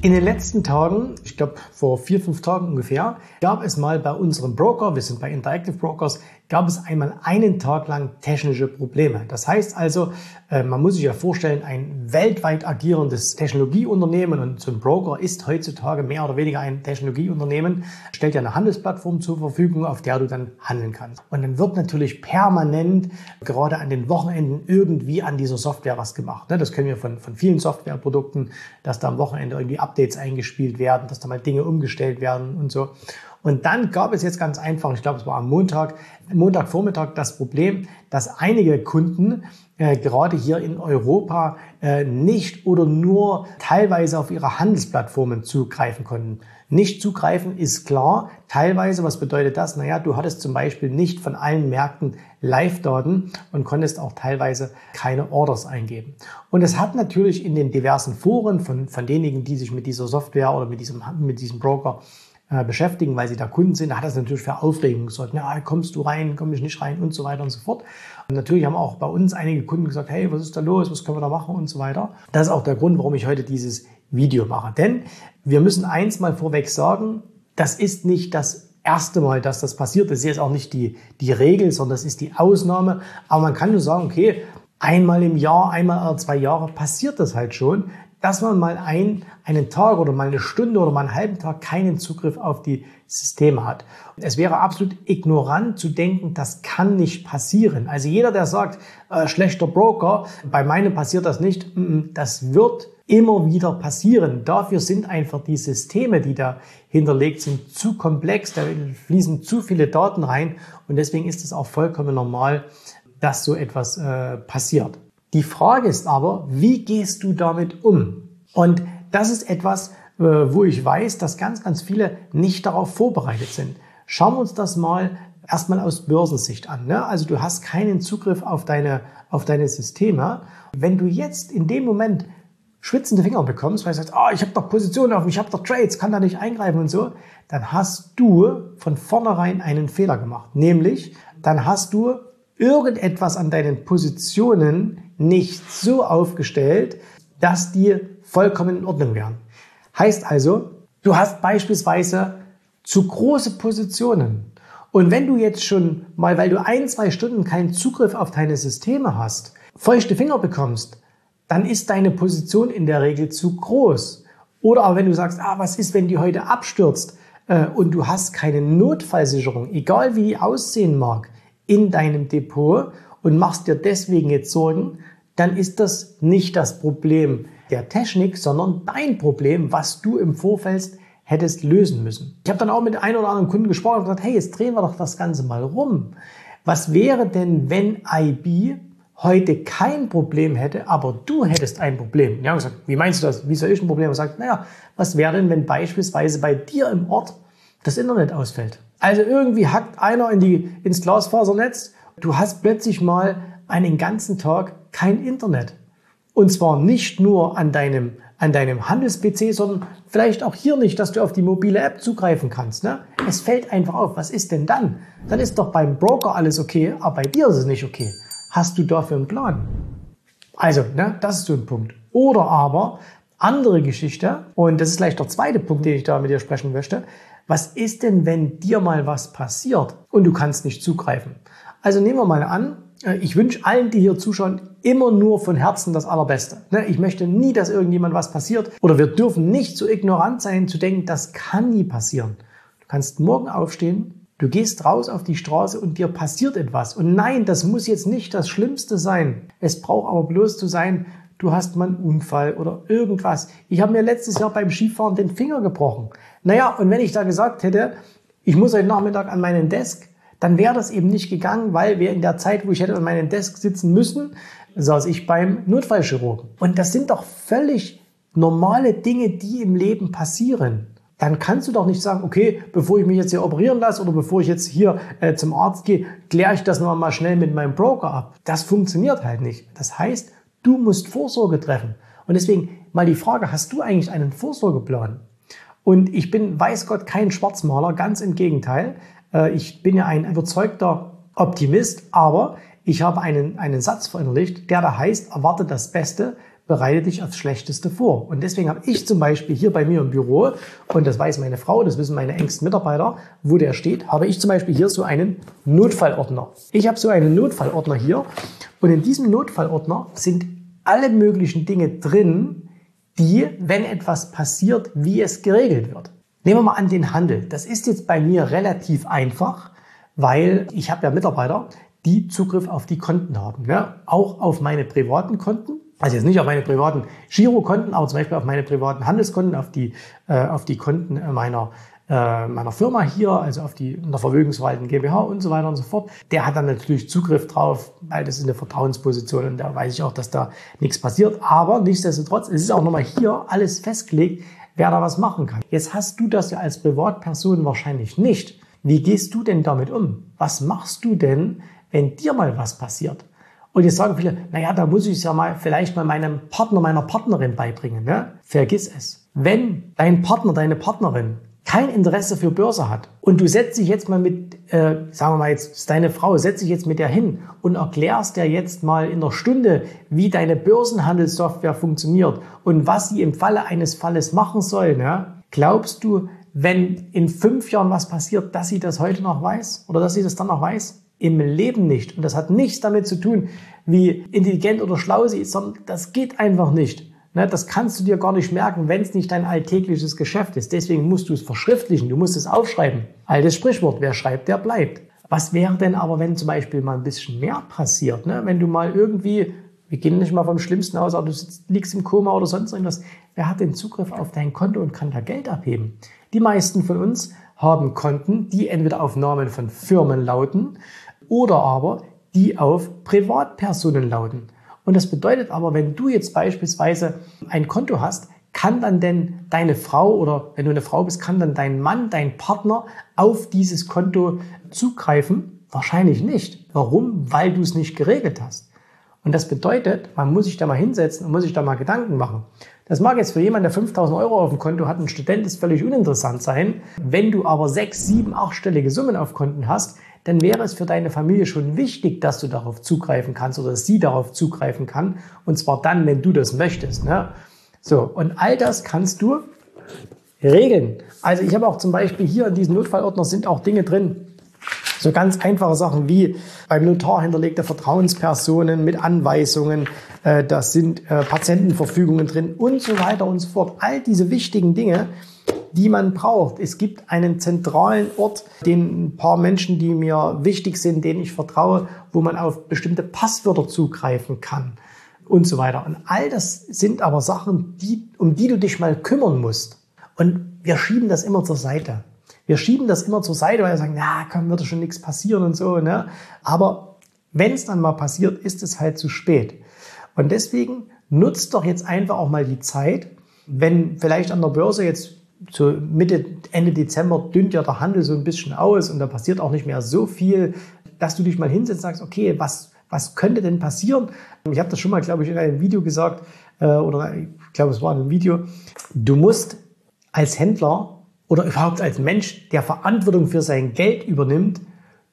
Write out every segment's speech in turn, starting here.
In den letzten Tagen, ich glaube vor vier, fünf Tagen ungefähr, gab es mal bei unserem Broker, wir sind bei Interactive Brokers, gab es einmal einen Tag lang technische Probleme. Das heißt also, äh, man muss sich ja vorstellen, ein weltweit agierendes Technologieunternehmen und so ein Broker ist heutzutage mehr oder weniger ein Technologieunternehmen, stellt ja eine Handelsplattform zur Verfügung, auf der du dann handeln kannst. Und dann wird natürlich permanent, gerade an den Wochenenden, irgendwie an dieser Software was gemacht. Ne? Das kennen wir von, von vielen Softwareprodukten, dass da am Wochenende irgendwie Updates eingespielt werden, dass da mal Dinge umgestellt werden und so. Und dann gab es jetzt ganz einfach, ich glaube, es war am Montag, Montagvormittag das Problem, dass einige Kunden äh, gerade hier in Europa äh, nicht oder nur teilweise auf ihre Handelsplattformen zugreifen konnten. Nicht zugreifen ist klar. Teilweise, was bedeutet das? Naja, du hattest zum Beispiel nicht von allen Märkten Live-Daten und konntest auch teilweise keine Orders eingeben. Und es hat natürlich in den diversen Foren von, von denjenigen, die sich mit dieser Software oder mit diesem, mit diesem Broker beschäftigen, weil sie da Kunden sind, hat das natürlich für Aufregung gesorgt. Ja, kommst du rein, komm ich nicht rein und so weiter und so fort. Und natürlich haben auch bei uns einige Kunden gesagt, hey, was ist da los, was können wir da machen und so weiter. Das ist auch der Grund, warum ich heute dieses Video mache. Denn wir müssen eins mal vorweg sagen, das ist nicht das erste Mal, dass das passiert. Das ist jetzt auch nicht die, die Regel, sondern das ist die Ausnahme. Aber man kann nur sagen, okay, einmal im Jahr, einmal alle zwei Jahre passiert das halt schon, dass man mal ein, einen Tag oder mal eine Stunde oder mal einen halben Tag keinen Zugriff auf die Systeme hat. Es wäre absolut ignorant zu denken, das kann nicht passieren. Also jeder, der sagt, äh, schlechter Broker, bei meinem passiert das nicht, das wird immer wieder passieren. Dafür sind einfach die Systeme, die da hinterlegt sind, zu komplex, da fließen zu viele Daten rein und deswegen ist es auch vollkommen normal, dass so etwas äh, passiert. Die Frage ist aber, wie gehst du damit um? Und das ist etwas, äh, wo ich weiß, dass ganz, ganz viele nicht darauf vorbereitet sind. Schauen wir uns das mal erstmal aus Börsensicht an. Ne? Also du hast keinen Zugriff auf deine, auf deine Systeme. Wenn du jetzt in dem Moment schwitzende Finger bekommst, weil du sagst, oh, ich habe doch Positionen auf ich habe doch Trades, kann da nicht eingreifen und so, dann hast du von vornherein einen Fehler gemacht. Nämlich, dann hast du irgendetwas an deinen Positionen nicht so aufgestellt, dass die vollkommen in Ordnung wären. Heißt also, du hast beispielsweise zu große Positionen. Und wenn du jetzt schon mal, weil du ein, zwei Stunden keinen Zugriff auf deine Systeme hast, feuchte Finger bekommst, dann ist deine Position in der Regel zu groß. Oder aber wenn du sagst, ah, was ist, wenn die heute abstürzt äh, und du hast keine Notfallsicherung, egal wie die aussehen mag, in deinem Depot und machst dir deswegen jetzt Sorgen, dann ist das nicht das Problem der Technik, sondern dein Problem, was du im Vorfeld hättest lösen müssen. Ich habe dann auch mit einem oder anderen Kunden gesprochen und gesagt, hey, jetzt drehen wir doch das Ganze mal rum. Was wäre denn, wenn IB heute kein Problem hätte, aber du hättest ein Problem? Ja, gesagt, wie meinst du das? Wie soll ich ein Problem? Er sagt, naja, was wäre denn, wenn beispielsweise bei dir im Ort das Internet ausfällt? Also irgendwie hackt einer in die, ins Glasfasernetz, du hast plötzlich mal einen ganzen Tag kein Internet. Und zwar nicht nur an deinem, an deinem Handels-PC, sondern vielleicht auch hier nicht, dass du auf die mobile App zugreifen kannst. Ne? Es fällt einfach auf. Was ist denn dann? Dann ist doch beim Broker alles okay, aber bei dir ist es nicht okay. Hast du dafür einen Plan? Also, ne, das ist so ein Punkt. Oder aber andere Geschichte, und das ist gleich der zweite Punkt, den ich da mit dir sprechen möchte. Was ist denn, wenn dir mal was passiert und du kannst nicht zugreifen? Also nehmen wir mal an, ich wünsche allen, die hier zuschauen, immer nur von Herzen das Allerbeste. Ne, ich möchte nie, dass irgendjemand was passiert. Oder wir dürfen nicht so ignorant sein, zu denken, das kann nie passieren. Du kannst morgen aufstehen, du gehst raus auf die Straße und dir passiert etwas. Und nein, das muss jetzt nicht das Schlimmste sein. Es braucht aber bloß zu sein, du hast mal einen Unfall oder irgendwas. Ich habe mir letztes Jahr beim Skifahren den Finger gebrochen. Naja, und wenn ich da gesagt hätte, ich muss heute Nachmittag an meinen Desk, dann wäre das eben nicht gegangen, weil wir in der Zeit, wo ich hätte an meinem Desk sitzen müssen, saß ich beim Notfallchirurgen. Und das sind doch völlig normale Dinge, die im Leben passieren. Dann kannst du doch nicht sagen, okay, bevor ich mich jetzt hier operieren lasse oder bevor ich jetzt hier äh, zum Arzt gehe, kläre ich das noch mal schnell mit meinem Broker ab. Das funktioniert halt nicht. Das heißt, du musst Vorsorge treffen. Und deswegen mal die Frage, hast du eigentlich einen Vorsorgeplan? Und ich bin, weiß Gott, kein Schwarzmaler, ganz im Gegenteil. Äh, ich bin ja ein überzeugter Optimist, aber ich habe einen, einen Satz verinnerlicht, der da heißt, erwarte das Beste, bereite dich aufs Schlechteste vor. Und deswegen habe ich zum Beispiel hier bei mir im Büro, und das weiß meine Frau, das wissen meine engsten Mitarbeiter, wo der steht, habe ich zum Beispiel hier so einen Notfallordner. Ich habe so einen Notfallordner hier und in diesem Notfallordner sind alle möglichen Dinge drin, die, wenn etwas passiert, wie es geregelt wird. Nehmen wir mal an den Handel. Das ist jetzt bei mir relativ einfach, weil ich habe ja Mitarbeiter, die Zugriff auf die Konten haben. Ja? Auch auf meine privaten Konten. Also jetzt nicht auf meine privaten Girokonten, aber zum Beispiel auf meine privaten Handelskonten, auf die, äh, auf die Konten meiner, äh, meiner Firma hier, also auf die in der Vermögensverwaltung GmbH und so weiter und so fort. Der hat dann natürlich Zugriff drauf, weil das ist eine Vertrauensposition und da weiß ich auch, dass da nichts passiert. Aber nichtsdestotrotz, es ist auch nochmal hier alles festgelegt, wer da was machen kann. Jetzt hast du das ja als Privatperson wahrscheinlich nicht. Wie gehst du denn damit um? Was machst du denn, wenn dir mal was passiert? Und jetzt sagen viele, naja, da muss ich es ja mal vielleicht mal meinem Partner, meiner Partnerin beibringen. Ne? Vergiss es. Wenn dein Partner, deine Partnerin kein Interesse für Börse hat und du setzt dich jetzt mal mit, äh, sagen wir mal jetzt, ist deine Frau, setzt dich jetzt mit der hin und erklärst der jetzt mal in der Stunde, wie deine Börsenhandelssoftware funktioniert und was sie im Falle eines Falles machen soll, ne? glaubst du, wenn in fünf Jahren was passiert, dass sie das heute noch weiß oder dass sie das dann noch weiß? Im Leben nicht. Und das hat nichts damit zu tun, wie intelligent oder schlau sie ist, sondern das geht einfach nicht. Ne, das kannst du dir gar nicht merken, wenn es nicht dein alltägliches Geschäft ist. Deswegen musst du es verschriftlichen, du musst es aufschreiben. Altes Sprichwort, wer schreibt, der bleibt. Was wäre denn aber, wenn zum Beispiel mal ein bisschen mehr passiert? Ne? Wenn du mal irgendwie, wir gehen nicht mal vom Schlimmsten aus, aber du sitzt, liegst im Koma oder sonst irgendwas. Wer hat den Zugriff auf dein Konto und kann da Geld abheben? Die meisten von uns haben Konten, die entweder auf Namen von Firmen lauten oder aber die auf Privatpersonen lauten. Und das bedeutet aber, wenn du jetzt beispielsweise ein Konto hast, kann dann denn deine Frau oder wenn du eine Frau bist, kann dann dein Mann, dein Partner auf dieses Konto zugreifen? Wahrscheinlich nicht. Warum? Weil du es nicht geregelt hast. Und das bedeutet, man muss sich da mal hinsetzen und muss sich da mal Gedanken machen. Das mag jetzt für jemanden, der 5000 Euro auf dem Konto hat, ein Student, ist völlig uninteressant sein. Wenn du aber sechs, sieben, achtstellige Summen auf Konten hast, dann wäre es für deine Familie schon wichtig, dass du darauf zugreifen kannst oder dass sie darauf zugreifen kann. Und zwar dann, wenn du das möchtest. Ne? So, und all das kannst du regeln. Also ich habe auch zum Beispiel hier in diesem Notfallordner sind auch Dinge drin. So ganz einfache Sachen wie beim Notar hinterlegte Vertrauenspersonen mit Anweisungen, äh, das sind äh, Patientenverfügungen drin und so weiter und so fort. All diese wichtigen Dinge, die man braucht. Es gibt einen zentralen Ort, den ein paar Menschen, die mir wichtig sind, denen ich vertraue, wo man auf bestimmte Passwörter zugreifen kann und so weiter. Und all das sind aber Sachen, die, um die du dich mal kümmern musst. Und wir schieben das immer zur Seite. Wir schieben das immer zur Seite, weil wir sagen, na, komm, wird schon nichts passieren und so. Ne? Aber wenn es dann mal passiert, ist es halt zu spät. Und deswegen nutzt doch jetzt einfach auch mal die Zeit, wenn vielleicht an der Börse jetzt so Mitte, Ende Dezember dünnt ja der Handel so ein bisschen aus und da passiert auch nicht mehr so viel, dass du dich mal hinsetzt und sagst, okay, was, was könnte denn passieren? Ich habe das schon mal, glaube ich, in einem Video gesagt, äh, oder ich glaube, es war in einem Video. Du musst als Händler oder überhaupt als Mensch, der Verantwortung für sein Geld übernimmt,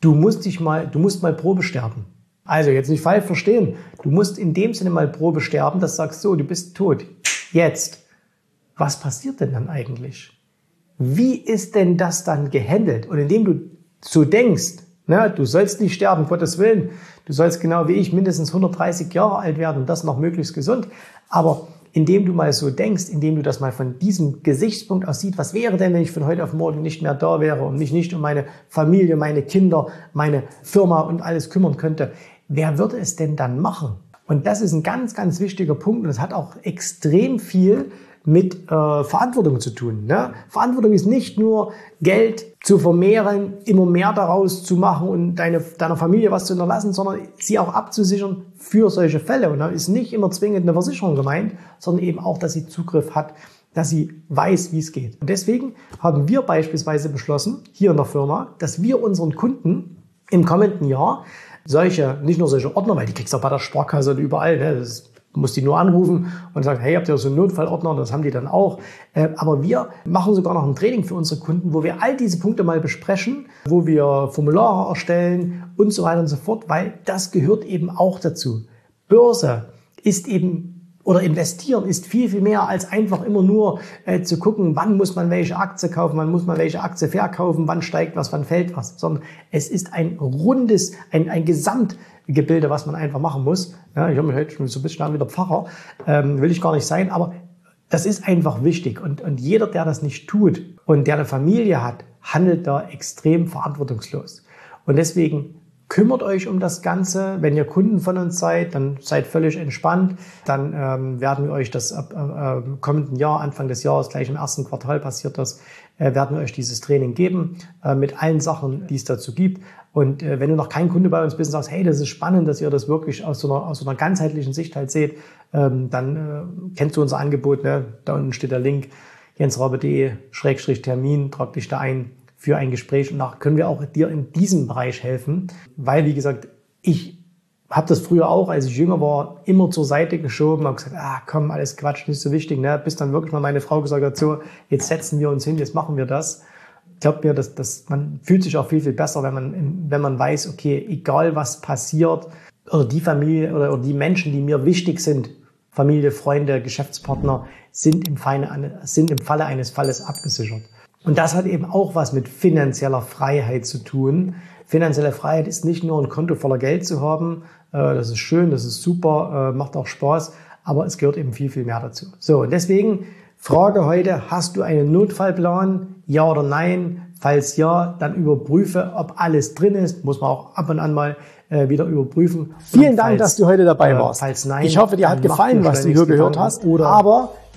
du musst dich mal, du musst mal Probe sterben. Also jetzt nicht falsch verstehen. Du musst in dem Sinne mal Probe sterben, dass du sagst, so, du bist tot. Jetzt was passiert denn dann eigentlich? Wie ist denn das dann gehandelt? Und indem du so denkst, Ne? Du sollst nicht sterben, Gottes Willen. Du sollst genau wie ich mindestens 130 Jahre alt werden und das noch möglichst gesund. Aber indem du mal so denkst, indem du das mal von diesem Gesichtspunkt aus siehst, was wäre denn, wenn ich von heute auf morgen nicht mehr da wäre und mich nicht um meine Familie, meine Kinder, meine Firma und alles kümmern könnte, wer würde es denn dann machen? Und das ist ein ganz, ganz wichtiger Punkt und es hat auch extrem viel mit äh, Verantwortung zu tun. Ne? Verantwortung ist nicht nur Geld zu vermehren, immer mehr daraus zu machen und deine, deiner Familie was zu hinterlassen, sondern sie auch abzusichern für solche Fälle. Und da ist nicht immer zwingend eine Versicherung gemeint, sondern eben auch, dass sie Zugriff hat, dass sie weiß, wie es geht. Und deswegen haben wir beispielsweise beschlossen, hier in der Firma, dass wir unseren Kunden im kommenden Jahr solche, nicht nur solche Ordner, weil die kriegst du auch bei der Sparkasse und überall, ne? das muss die nur anrufen und sagen, hey, habt ihr so einen Notfallordner? Das haben die dann auch. Äh, aber wir machen sogar noch ein Training für unsere Kunden, wo wir all diese Punkte mal besprechen, wo wir Formulare erstellen und so weiter und so fort, weil das gehört eben auch dazu. Börse ist eben oder investieren ist viel, viel mehr als einfach immer nur äh, zu gucken, wann muss man welche Aktie kaufen, wann muss man welche Aktie verkaufen, wann steigt was, wann fällt was, sondern es ist ein rundes, ein, ein Gesamtgebilde, was man einfach machen muss. Ja, ich habe mich heute schon so ein bisschen an wie der Pfarrer, ähm, will ich gar nicht sein, aber das ist einfach wichtig und, und jeder, der das nicht tut und der eine Familie hat, handelt da extrem verantwortungslos. Und deswegen kümmert euch um das Ganze. Wenn ihr Kunden von uns seid, dann seid völlig entspannt. Dann ähm, werden wir euch das ab äh, kommenden Jahr, Anfang des Jahres, gleich im ersten Quartal passiert das, äh, werden wir euch dieses Training geben äh, mit allen Sachen, die es dazu gibt. Und äh, wenn du noch kein Kunde bei uns bist und sagst, hey, das ist spannend, dass ihr das wirklich aus so einer, aus so einer ganzheitlichen Sicht halt seht, ähm, dann äh, kennst du unser Angebot. Ne? Da unten steht der Link jensrabe.de-termin, trag dich da ein für ein Gespräch und da können wir auch dir in diesem Bereich helfen, weil wie gesagt, ich habe das früher auch, als ich jünger war, immer zur Seite geschoben, habe gesagt, ah komm, alles Quatsch, nicht so wichtig, ne? bis dann wirklich mal meine Frau gesagt hat, so, jetzt setzen wir uns hin, jetzt machen wir das. Glaubt mir, dass, dass man fühlt sich auch viel, viel besser, wenn man, wenn man weiß, okay, egal was passiert, oder die Familie oder, oder die Menschen, die mir wichtig sind, Familie, Freunde, Geschäftspartner, sind im, Falle, sind im Falle eines Falles abgesichert. Und das hat eben auch was mit finanzieller Freiheit zu tun. Finanzielle Freiheit ist nicht nur ein Konto voller Geld zu haben. Äh, das ist schön, das ist super, äh, macht auch Spaß, aber es gehört eben viel, viel mehr dazu. So, und deswegen Frage heute, hast du einen Notfallplan? Ja oder nein? Falls ja, dann überprüfe, ob alles drin ist. Muss man auch ab und an mal äh, wieder überprüfen. Vielen Dank, falls, dass du heute dabei warst. Falls nein, ich hoffe, dir hat gefallen, was du hier gehört hast. Oder aber